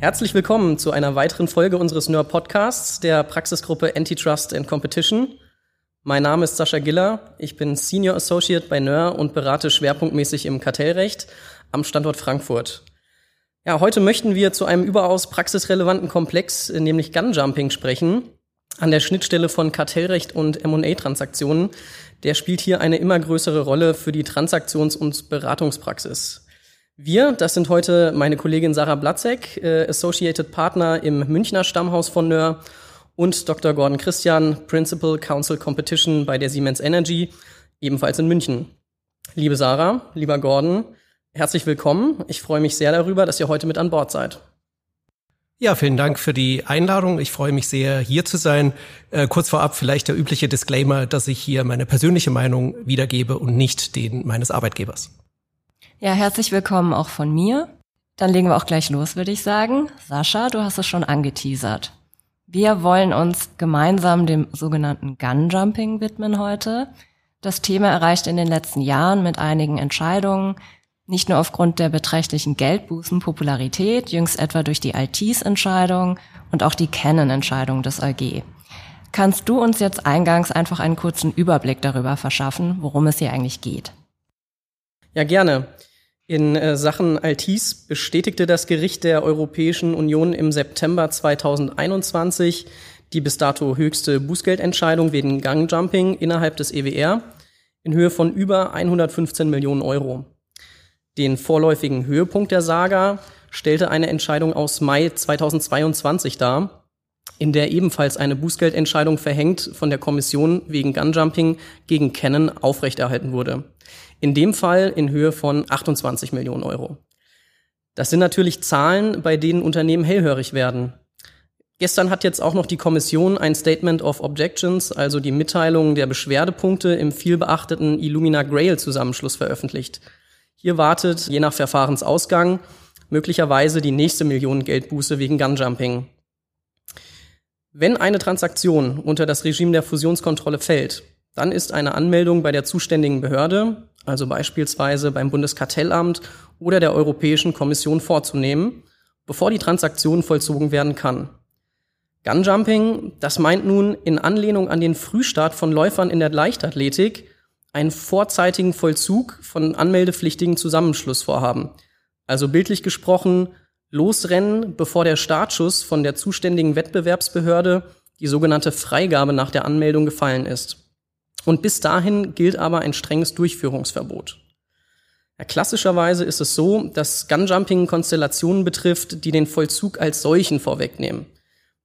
Herzlich willkommen zu einer weiteren Folge unseres NER Podcasts der Praxisgruppe Antitrust and Competition. Mein Name ist Sascha Giller. Ich bin Senior Associate bei NER und berate schwerpunktmäßig im Kartellrecht am Standort Frankfurt. Ja, heute möchten wir zu einem überaus praxisrelevanten Komplex, nämlich Gunjumping, sprechen. An der Schnittstelle von Kartellrecht und M&A-Transaktionen. Der spielt hier eine immer größere Rolle für die Transaktions- und Beratungspraxis. Wir, das sind heute meine Kollegin Sarah Blatzek, äh, Associated Partner im Münchner Stammhaus von Nöhr und Dr. Gordon Christian, Principal Council Competition bei der Siemens Energy, ebenfalls in München. Liebe Sarah, lieber Gordon, herzlich willkommen. Ich freue mich sehr darüber, dass ihr heute mit an Bord seid. Ja, vielen Dank für die Einladung. Ich freue mich sehr, hier zu sein. Äh, kurz vorab vielleicht der übliche Disclaimer, dass ich hier meine persönliche Meinung wiedergebe und nicht den meines Arbeitgebers. Ja, herzlich willkommen auch von mir. Dann legen wir auch gleich los, würde ich sagen. Sascha, du hast es schon angeteasert. Wir wollen uns gemeinsam dem sogenannten Gun-Jumping widmen heute. Das Thema erreicht in den letzten Jahren mit einigen Entscheidungen nicht nur aufgrund der beträchtlichen Geldbußen Popularität, jüngst etwa durch die Altis-Entscheidung und auch die Canon-Entscheidung des AG. Kannst du uns jetzt eingangs einfach einen kurzen Überblick darüber verschaffen, worum es hier eigentlich geht? Ja, gerne. In äh, Sachen Altis bestätigte das Gericht der Europäischen Union im September 2021 die bis dato höchste Bußgeldentscheidung wegen Gangjumping innerhalb des EWR in Höhe von über 115 Millionen Euro. Den vorläufigen Höhepunkt der Saga stellte eine Entscheidung aus Mai 2022 dar, in der ebenfalls eine Bußgeldentscheidung verhängt von der Kommission wegen Gunjumping gegen Canon aufrechterhalten wurde. In dem Fall in Höhe von 28 Millionen Euro. Das sind natürlich Zahlen, bei denen Unternehmen hellhörig werden. Gestern hat jetzt auch noch die Kommission ein Statement of Objections, also die Mitteilung der Beschwerdepunkte im vielbeachteten Illumina Grail Zusammenschluss veröffentlicht. Hier wartet, je nach Verfahrensausgang, möglicherweise die nächste Millionen-Geldbuße wegen Gunjumping. Wenn eine Transaktion unter das Regime der Fusionskontrolle fällt, dann ist eine Anmeldung bei der zuständigen Behörde, also beispielsweise beim Bundeskartellamt oder der Europäischen Kommission vorzunehmen, bevor die Transaktion vollzogen werden kann. Gunjumping, das meint nun in Anlehnung an den Frühstart von Läufern in der Leichtathletik einen vorzeitigen Vollzug von anmeldepflichtigen Zusammenschlussvorhaben. Also bildlich gesprochen, losrennen, bevor der Startschuss von der zuständigen Wettbewerbsbehörde, die sogenannte Freigabe nach der Anmeldung gefallen ist. Und bis dahin gilt aber ein strenges Durchführungsverbot. Ja, klassischerweise ist es so, dass Gunjumping Konstellationen betrifft, die den Vollzug als solchen vorwegnehmen.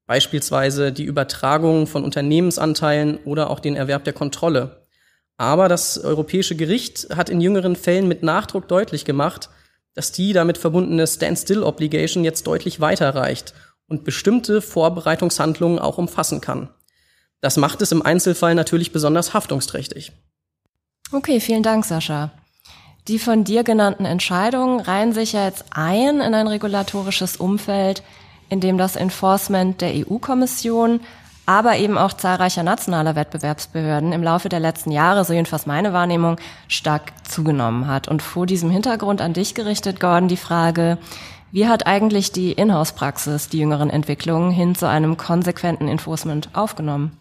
Beispielsweise die Übertragung von Unternehmensanteilen oder auch den Erwerb der Kontrolle. Aber das Europäische Gericht hat in jüngeren Fällen mit Nachdruck deutlich gemacht, dass die damit verbundene Standstill-Obligation jetzt deutlich weiter und bestimmte Vorbereitungshandlungen auch umfassen kann. Das macht es im Einzelfall natürlich besonders haftungsträchtig. Okay, vielen Dank, Sascha. Die von dir genannten Entscheidungen reihen sich ja jetzt ein in ein regulatorisches Umfeld, in dem das Enforcement der EU-Kommission, aber eben auch zahlreicher nationaler Wettbewerbsbehörden im Laufe der letzten Jahre, so jedenfalls meine Wahrnehmung, stark zugenommen hat. Und vor diesem Hintergrund an dich gerichtet, Gordon, die Frage, wie hat eigentlich die Inhouse-Praxis die jüngeren Entwicklungen hin zu einem konsequenten Enforcement aufgenommen?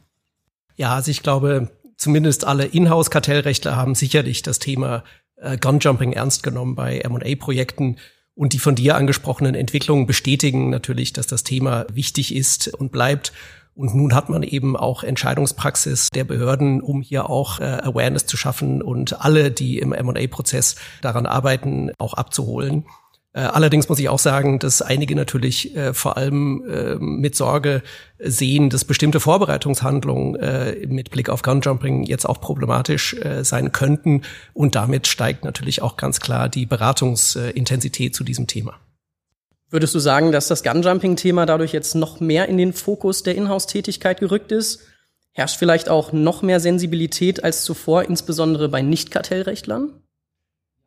Ja, also ich glaube, zumindest alle Inhouse-Kartellrechtler haben sicherlich das Thema äh, Gunjumping ernst genommen bei M&A-Projekten. Und die von dir angesprochenen Entwicklungen bestätigen natürlich, dass das Thema wichtig ist und bleibt. Und nun hat man eben auch Entscheidungspraxis der Behörden, um hier auch äh, Awareness zu schaffen und alle, die im M&A-Prozess daran arbeiten, auch abzuholen. Äh, allerdings muss ich auch sagen, dass einige natürlich äh, vor allem äh, mit Sorge sehen, dass bestimmte Vorbereitungshandlungen äh, mit Blick auf Gunjumping jetzt auch problematisch äh, sein könnten. Und damit steigt natürlich auch ganz klar die Beratungsintensität zu diesem Thema. Würdest du sagen, dass das Gunjumping-Thema dadurch jetzt noch mehr in den Fokus der Inhouse-Tätigkeit gerückt ist? Herrscht vielleicht auch noch mehr Sensibilität als zuvor, insbesondere bei Nicht-Kartellrechtlern?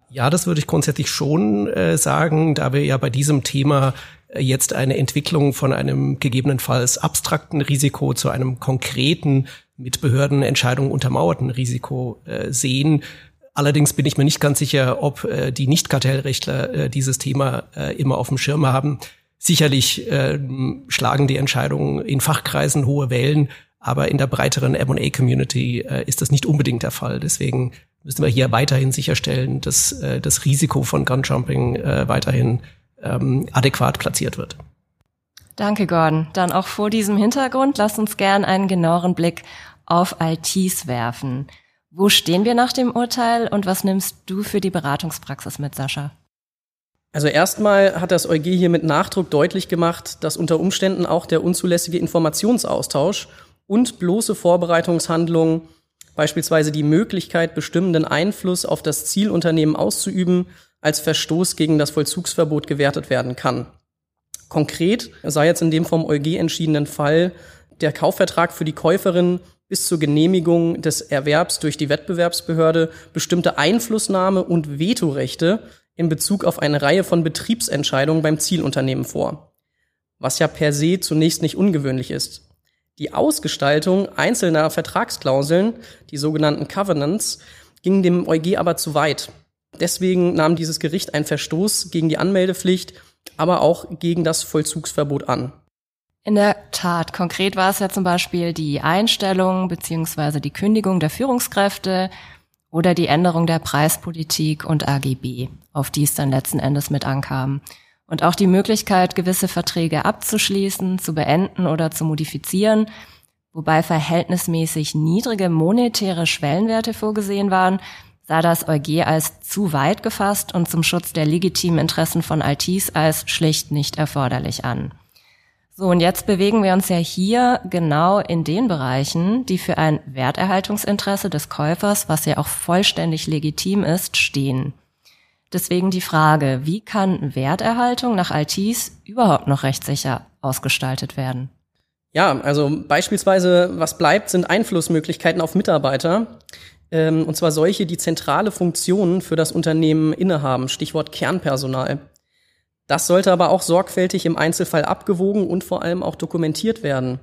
Ja, das würde ich grundsätzlich schon äh, sagen, da wir ja bei diesem Thema äh, jetzt eine Entwicklung von einem gegebenenfalls abstrakten Risiko zu einem konkreten, mit Behördenentscheidungen untermauerten Risiko äh, sehen. Allerdings bin ich mir nicht ganz sicher, ob äh, die Nicht-Kartellrechtler äh, dieses Thema äh, immer auf dem Schirm haben. Sicherlich äh, schlagen die Entscheidungen in Fachkreisen hohe Wellen, aber in der breiteren M&A-Community äh, ist das nicht unbedingt der Fall. Deswegen müssen wir hier weiterhin sicherstellen, dass äh, das Risiko von Gunjumping äh, weiterhin ähm, adäquat platziert wird. Danke, Gordon. Dann auch vor diesem Hintergrund, lass uns gern einen genaueren Blick auf ITs werfen. Wo stehen wir nach dem Urteil und was nimmst du für die Beratungspraxis mit, Sascha? Also erstmal hat das EuG hier mit Nachdruck deutlich gemacht, dass unter Umständen auch der unzulässige Informationsaustausch und bloße Vorbereitungshandlungen, beispielsweise die Möglichkeit, bestimmenden Einfluss auf das Zielunternehmen auszuüben, als Verstoß gegen das Vollzugsverbot gewertet werden kann. Konkret sei jetzt in dem vom EuG entschiedenen Fall der Kaufvertrag für die Käuferin bis zur Genehmigung des Erwerbs durch die Wettbewerbsbehörde bestimmte Einflussnahme und Vetorechte in Bezug auf eine Reihe von Betriebsentscheidungen beim Zielunternehmen vor, was ja per se zunächst nicht ungewöhnlich ist. Die Ausgestaltung einzelner Vertragsklauseln, die sogenannten Covenants, ging dem EuG aber zu weit. Deswegen nahm dieses Gericht einen Verstoß gegen die Anmeldepflicht aber auch gegen das Vollzugsverbot an. In der Tat, konkret war es ja zum Beispiel die Einstellung beziehungsweise die Kündigung der Führungskräfte oder die Änderung der Preispolitik und AGB, auf die es dann letzten Endes mit ankam. Und auch die Möglichkeit, gewisse Verträge abzuschließen, zu beenden oder zu modifizieren, wobei verhältnismäßig niedrige monetäre Schwellenwerte vorgesehen waren, sah das EuG als zu weit gefasst und zum Schutz der legitimen Interessen von Altis als schlicht nicht erforderlich an. So, und jetzt bewegen wir uns ja hier genau in den Bereichen, die für ein Werterhaltungsinteresse des Käufers, was ja auch vollständig legitim ist, stehen. Deswegen die Frage, wie kann Werterhaltung nach Altis überhaupt noch rechtssicher ausgestaltet werden? Ja, also beispielsweise, was bleibt, sind Einflussmöglichkeiten auf Mitarbeiter. Ähm, und zwar solche, die zentrale Funktionen für das Unternehmen innehaben, Stichwort Kernpersonal. Das sollte aber auch sorgfältig im Einzelfall abgewogen und vor allem auch dokumentiert werden.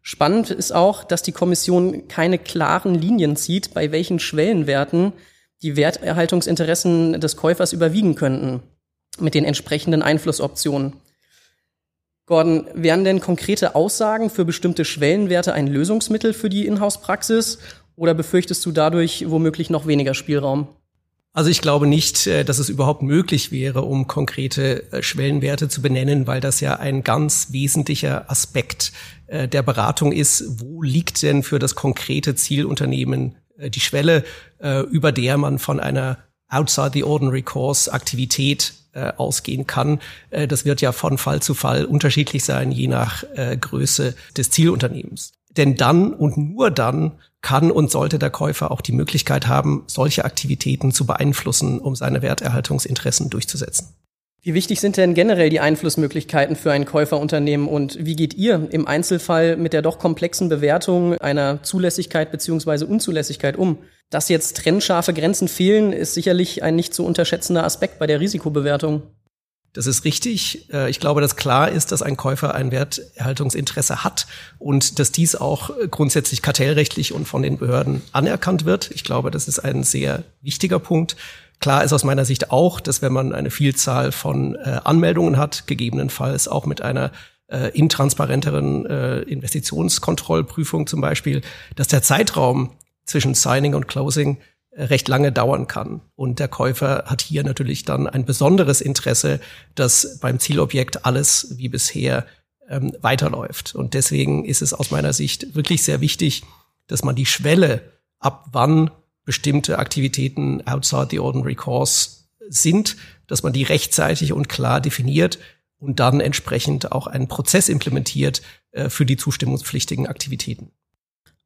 Spannend ist auch, dass die Kommission keine klaren Linien zieht, bei welchen Schwellenwerten die Werterhaltungsinteressen des Käufers überwiegen könnten, mit den entsprechenden Einflussoptionen. Gordon, wären denn konkrete Aussagen für bestimmte Schwellenwerte ein Lösungsmittel für die Inhouse-Praxis oder befürchtest du dadurch womöglich noch weniger Spielraum? Also ich glaube nicht, äh, dass es überhaupt möglich wäre, um konkrete äh, Schwellenwerte zu benennen, weil das ja ein ganz wesentlicher Aspekt äh, der Beratung ist. Wo liegt denn für das konkrete Zielunternehmen die Schwelle, über der man von einer outside the ordinary course Aktivität ausgehen kann. das wird ja von Fall zu Fall unterschiedlich sein, je nach Größe des Zielunternehmens. Denn dann und nur dann kann und sollte der Käufer auch die Möglichkeit haben, solche Aktivitäten zu beeinflussen, um seine Werterhaltungsinteressen durchzusetzen. Wie wichtig sind denn generell die Einflussmöglichkeiten für ein Käuferunternehmen und wie geht ihr im Einzelfall mit der doch komplexen Bewertung einer Zulässigkeit beziehungsweise Unzulässigkeit um? Dass jetzt trennscharfe Grenzen fehlen, ist sicherlich ein nicht zu unterschätzender Aspekt bei der Risikobewertung. Das ist richtig. Äh, ich glaube, dass klar ist, dass ein Käufer ein Werterhaltungsinteresse hat und dass dies auch grundsätzlich kartellrechtlich und von den Behörden anerkannt wird. Ich glaube, das ist ein sehr wichtiger Punkt. Klar ist aus meiner Sicht auch, dass wenn man eine Vielzahl von äh, Anmeldungen hat, gegebenenfalls auch mit einer äh, intransparenteren Investitionskontrollprüfung zum Beispiel, dass der Zeitraum zwischen Signing und Closing recht lange dauern kann. Und der Käufer hat hier natürlich dann ein besonderes Interesse, dass beim Zielobjekt alles wie bisher ähm, weiterläuft. Und deswegen ist es aus meiner Sicht wirklich sehr wichtig, dass man die Schwelle, ab wann bestimmte Aktivitäten outside the ordinary course sind, dass man die rechtzeitig und klar definiert und dann entsprechend auch einen Prozess implementiert äh, für die zustimmungspflichtigen Aktivitäten.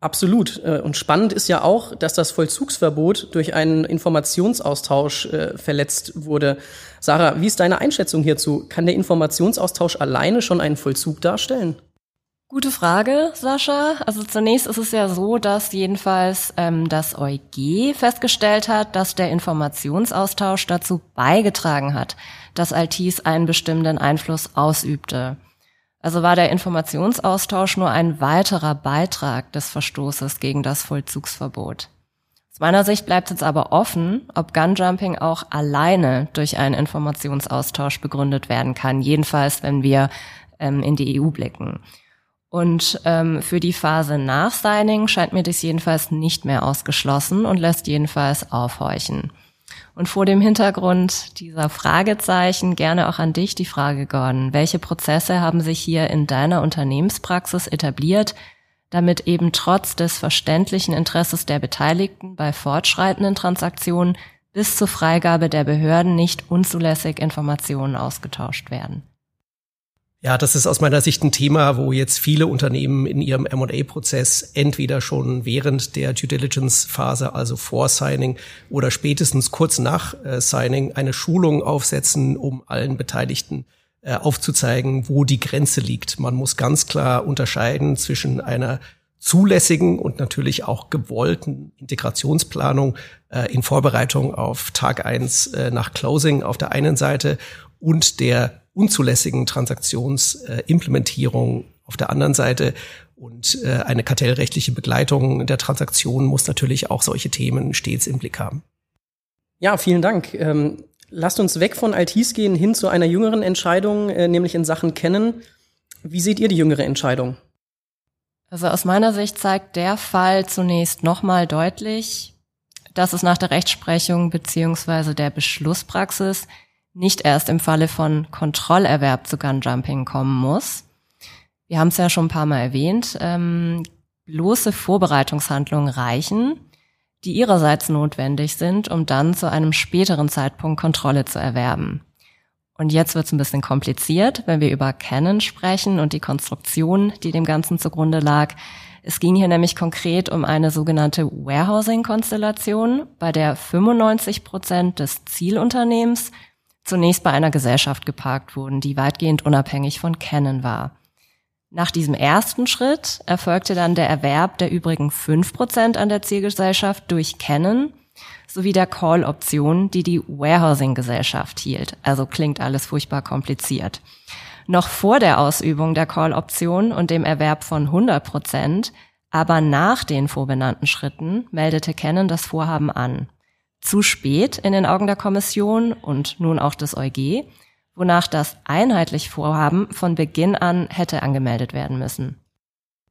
Absolut. Äh, und spannend ist ja auch, dass das Vollzugsverbot durch einen Informationsaustausch äh, verletzt wurde. Sarah, wie ist deine Einschätzung hierzu? Kann der Informationsaustausch alleine schon einen Vollzug darstellen? Gute Frage, Sascha. Also zunächst ist es ja so, dass jedenfalls ähm, das EuG festgestellt hat, dass der Informationsaustausch dazu beigetragen hat, dass Altis einen bestimmten Einfluss ausübte. Also war der Informationsaustausch nur ein weiterer Beitrag des Verstoßes gegen das Vollzugsverbot. meiner Sicht bleibt es aber offen, ob Gunjumping auch alleine durch einen Informationsaustausch begründet werden kann. Jedenfalls, wenn wir ähm, in die EU blicken. Und ähm, für die Phase nach Signing scheint mir das jedenfalls nicht mehr ausgeschlossen und lässt jedenfalls aufhorchen. Und vor dem Hintergrund dieser Fragezeichen gerne auch an dich die Frage, Gordon. Welche Prozesse haben sich hier in deiner Unternehmenspraxis etabliert, damit eben trotz des verständlichen Interesses der Beteiligten bei fortschreitenden Transaktionen bis zur Freigabe der Behörden nicht unzulässig Informationen ausgetauscht werden? Ja, das ist aus meiner Sicht ein Thema, wo jetzt viele Unternehmen in ihrem M&A-Prozess entweder schon während der Due Diligence-Phase, also vor Signing oder spätestens kurz nach äh, Signing eine Schulung aufsetzen, um allen Beteiligten äh, aufzuzeigen, wo die Grenze liegt. Man muss ganz klar unterscheiden zwischen einer zulässigen und natürlich auch gewollten Integrationsplanung äh, in Vorbereitung auf Tag eins äh, nach Closing auf der einen Seite und der unzulässigen Transaktionsimplementierung auf der anderen Seite. Und äh, eine kartellrechtliche Begleitung der Transaktion muss natürlich auch solche Themen stets im Blick haben. Ja, vielen Dank. Ähm, lasst uns weg von Altis gehen hin zu einer jüngeren Entscheidung, äh, nämlich in Sachen Kennen. Wie seht ihr die jüngere Entscheidung? Also aus meiner Sicht zeigt der Fall zunächst nochmal deutlich, dass es nach der Rechtsprechung beziehungsweise der Beschlusspraxis nicht erst im Falle von Kontrollerwerb zu Gunjumping kommen muss. Wir haben es ja schon ein paar Mal erwähnt. Ähm, bloße Vorbereitungshandlungen reichen, die ihrerseits notwendig sind, um dann zu einem späteren Zeitpunkt Kontrolle zu erwerben. Und jetzt wird es ein bisschen kompliziert, wenn wir über Canon sprechen und die Konstruktion, die dem Ganzen zugrunde lag. Es ging hier nämlich konkret um eine sogenannte Warehousing-Konstellation, bei der 95 Prozent des Zielunternehmens zunächst bei einer Gesellschaft geparkt wurden, die weitgehend unabhängig von Canon war. Nach diesem ersten Schritt erfolgte dann der Erwerb der übrigen fünf Prozent an der Zielgesellschaft durch Canon sowie der Call-Option, die die Warehousing-Gesellschaft hielt. Also klingt alles furchtbar kompliziert. Noch vor der Ausübung der Call-Option und dem Erwerb von 100 Prozent, aber nach den vorbenannten Schritten meldete Canon das Vorhaben an zu spät in den Augen der Kommission und nun auch des EuG, wonach das einheitlich Vorhaben von Beginn an hätte angemeldet werden müssen.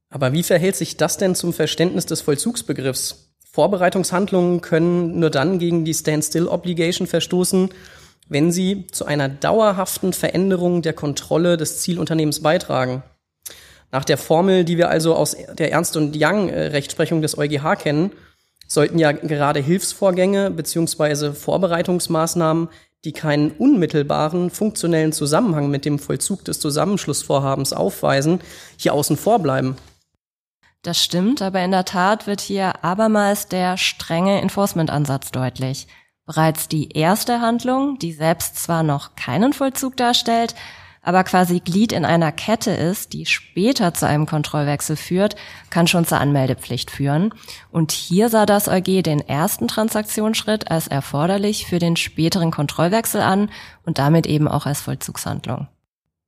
Aber wie verhält sich das denn zum Verständnis des Vollzugsbegriffs? Vorbereitungshandlungen können nur dann gegen die Standstill-Obligation verstoßen, wenn sie zu einer dauerhaften Veränderung der Kontrolle des Zielunternehmens beitragen. Nach der Formel, die wir also aus der Ernst und Young äh, Rechtsprechung des EuGH kennen, sollten ja gerade Hilfsvorgänge beziehungsweise Vorbereitungsmaßnahmen, die keinen unmittelbaren funktionellen Zusammenhang mit dem Vollzug des Zusammenschlussvorhabens aufweisen, hier außen vor bleiben. Das stimmt, aber in der Tat wird hier abermals der strenge Enforcement-Ansatz deutlich. Bereits die erste Handlung, die selbst zwar noch keinen Vollzug darstellt, aber quasi Glied in einer Kette ist, die später zu einem Kontrollwechsel führt, kann schon zur Anmeldepflicht führen. Und hier sah das EuG den ersten Transaktionsschritt als erforderlich für den späteren Kontrollwechsel an und damit eben auch als Vollzugshandlung.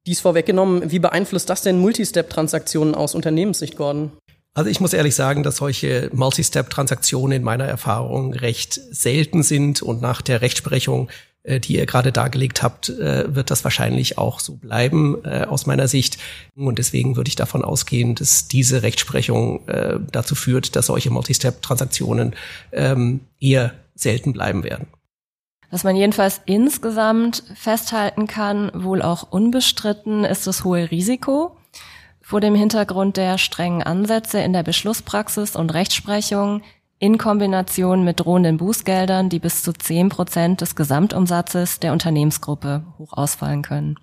Dies vorweggenommen, wie beeinflusst das denn Multistep-Transaktionen aus Unternehmenssicht, Gordon? Also ich muss ehrlich sagen, dass solche Multistep-Transaktionen in meiner Erfahrung recht selten sind und nach der Rechtsprechung äh, die ihr gerade dargelegt habt, äh, wird das wahrscheinlich auch so bleiben äh, aus meiner Sicht. Und deswegen würde ich davon ausgehen, dass diese Rechtsprechung dazu führt, dass solche Multistep-Transaktionen ähm, eher selten bleiben werden. Was man jedenfalls insgesamt festhalten kann, wohl auch unbestritten, ist das hohe Risiko. Vor dem Hintergrund der strengen Ansätze in der Beschlusspraxis und Rechtsprechung in Kombination mit drohenden Bußgeldern, die bis zu zehn Prozent des Gesamtumsatzes der Unternehmensgruppe hoch ausfallen können.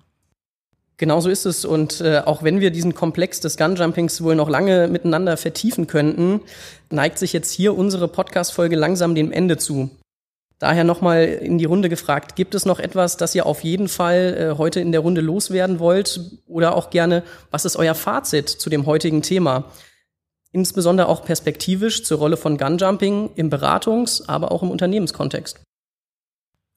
Genauso ist es. Und äh, auch wenn wir diesen Komplex des Gunjumpings wohl noch lange miteinander vertiefen könnten, neigt sich jetzt hier unsere Podcast-Folge langsam dem Ende zu. Daher nochmal in die Runde gefragt, gibt es noch etwas, das ihr auf jeden Fall äh, heute in der Runde loswerden wollt? Oder auch gerne, was ist euer Fazit zu dem heutigen Thema? Insbesondere auch perspektivisch zur Rolle von Gunjumping im Beratungs-, aber auch im Unternehmenskontext?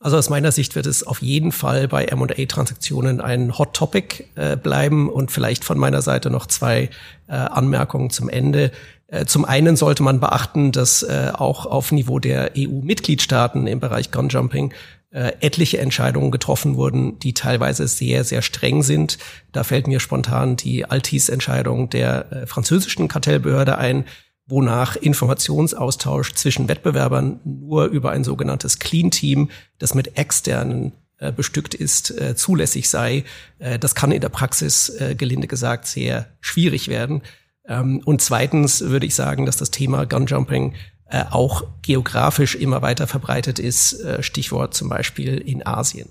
Also aus meiner Sicht wird es auf jeden Fall bei M&A-Transaktionen ein Hot Topic äh, bleiben und vielleicht von meiner Seite noch zwei äh, Anmerkungen zum Ende. Äh, zum einen sollte man beachten, dass äh, auch auf Niveau der EU-Mitgliedstaaten im Bereich Gunjumping äh, etliche Entscheidungen getroffen wurden, die teilweise sehr, sehr streng sind. Da fällt mir spontan die Altis-Entscheidung der äh, französischen Kartellbehörde ein, wonach Informationsaustausch zwischen Wettbewerbern nur über ein sogenanntes Clean Team, das mit externen äh, bestückt ist, äh, zulässig sei. Äh, das kann in der Praxis, gelinde gesagt, sehr schwierig werden. Ähm, und zweitens würde ich sagen, dass das Thema Gunjumping äh, auch geografisch immer weiter verbreitet ist. Äh, Stichwort zum Beispiel in Asien.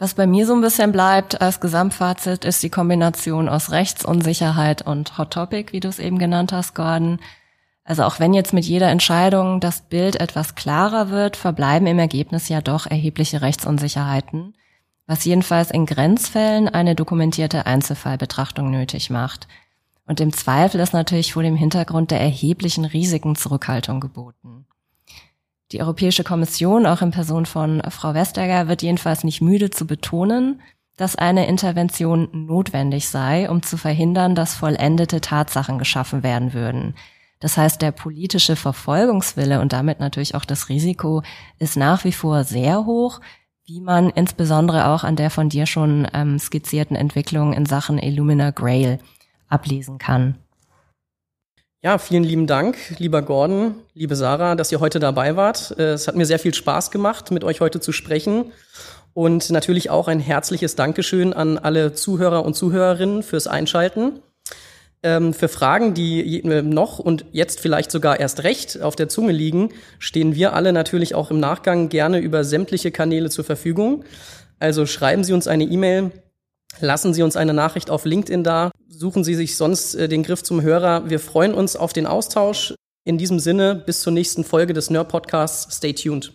Was bei mir so ein bisschen bleibt als Gesamtfazit ist die Kombination aus Rechtsunsicherheit und Hot Topic, wie du es eben genannt hast, Gordon. Also auch wenn jetzt mit jeder Entscheidung das Bild etwas klarer wird, verbleiben im Ergebnis ja doch erhebliche Rechtsunsicherheiten, was jedenfalls in Grenzfällen eine dokumentierte Einzelfallbetrachtung nötig macht. Und im Zweifel ist natürlich vor dem Hintergrund der erheblichen Risiken Zurückhaltung geboten. Die Europäische Kommission, auch in Person von Frau Vestager, wird jedenfalls nicht müde zu betonen, dass eine Intervention notwendig sei, um zu verhindern, dass vollendete Tatsachen geschaffen werden würden. Das heißt, der politische Verfolgungswille und damit natürlich auch das Risiko ist nach wie vor sehr hoch, wie man insbesondere auch an der von dir schon ähm, skizzierten Entwicklung in Sachen Illumina Grail ablesen kann. Ja, vielen lieben Dank, lieber Gordon, liebe Sarah, dass ihr heute dabei wart. Äh, es hat mir sehr viel Spaß gemacht, mit euch heute zu sprechen. Und natürlich auch ein herzliches Dankeschön an alle Zuhörer und Zuhörerinnen fürs Einschalten. Ähm, für Fragen, die noch und jetzt vielleicht sogar erst recht auf der Zunge liegen, stehen wir alle natürlich auch im Nachgang gerne über sämtliche Kanäle zur Verfügung. Also schreiben Sie uns eine E-Mail Lassen Sie uns eine Nachricht auf LinkedIn da. Suchen Sie sich sonst äh, den Griff zum Hörer. Wir freuen uns auf den Austausch. In diesem Sinne, bis zur nächsten Folge des Nerd Podcasts. Stay tuned.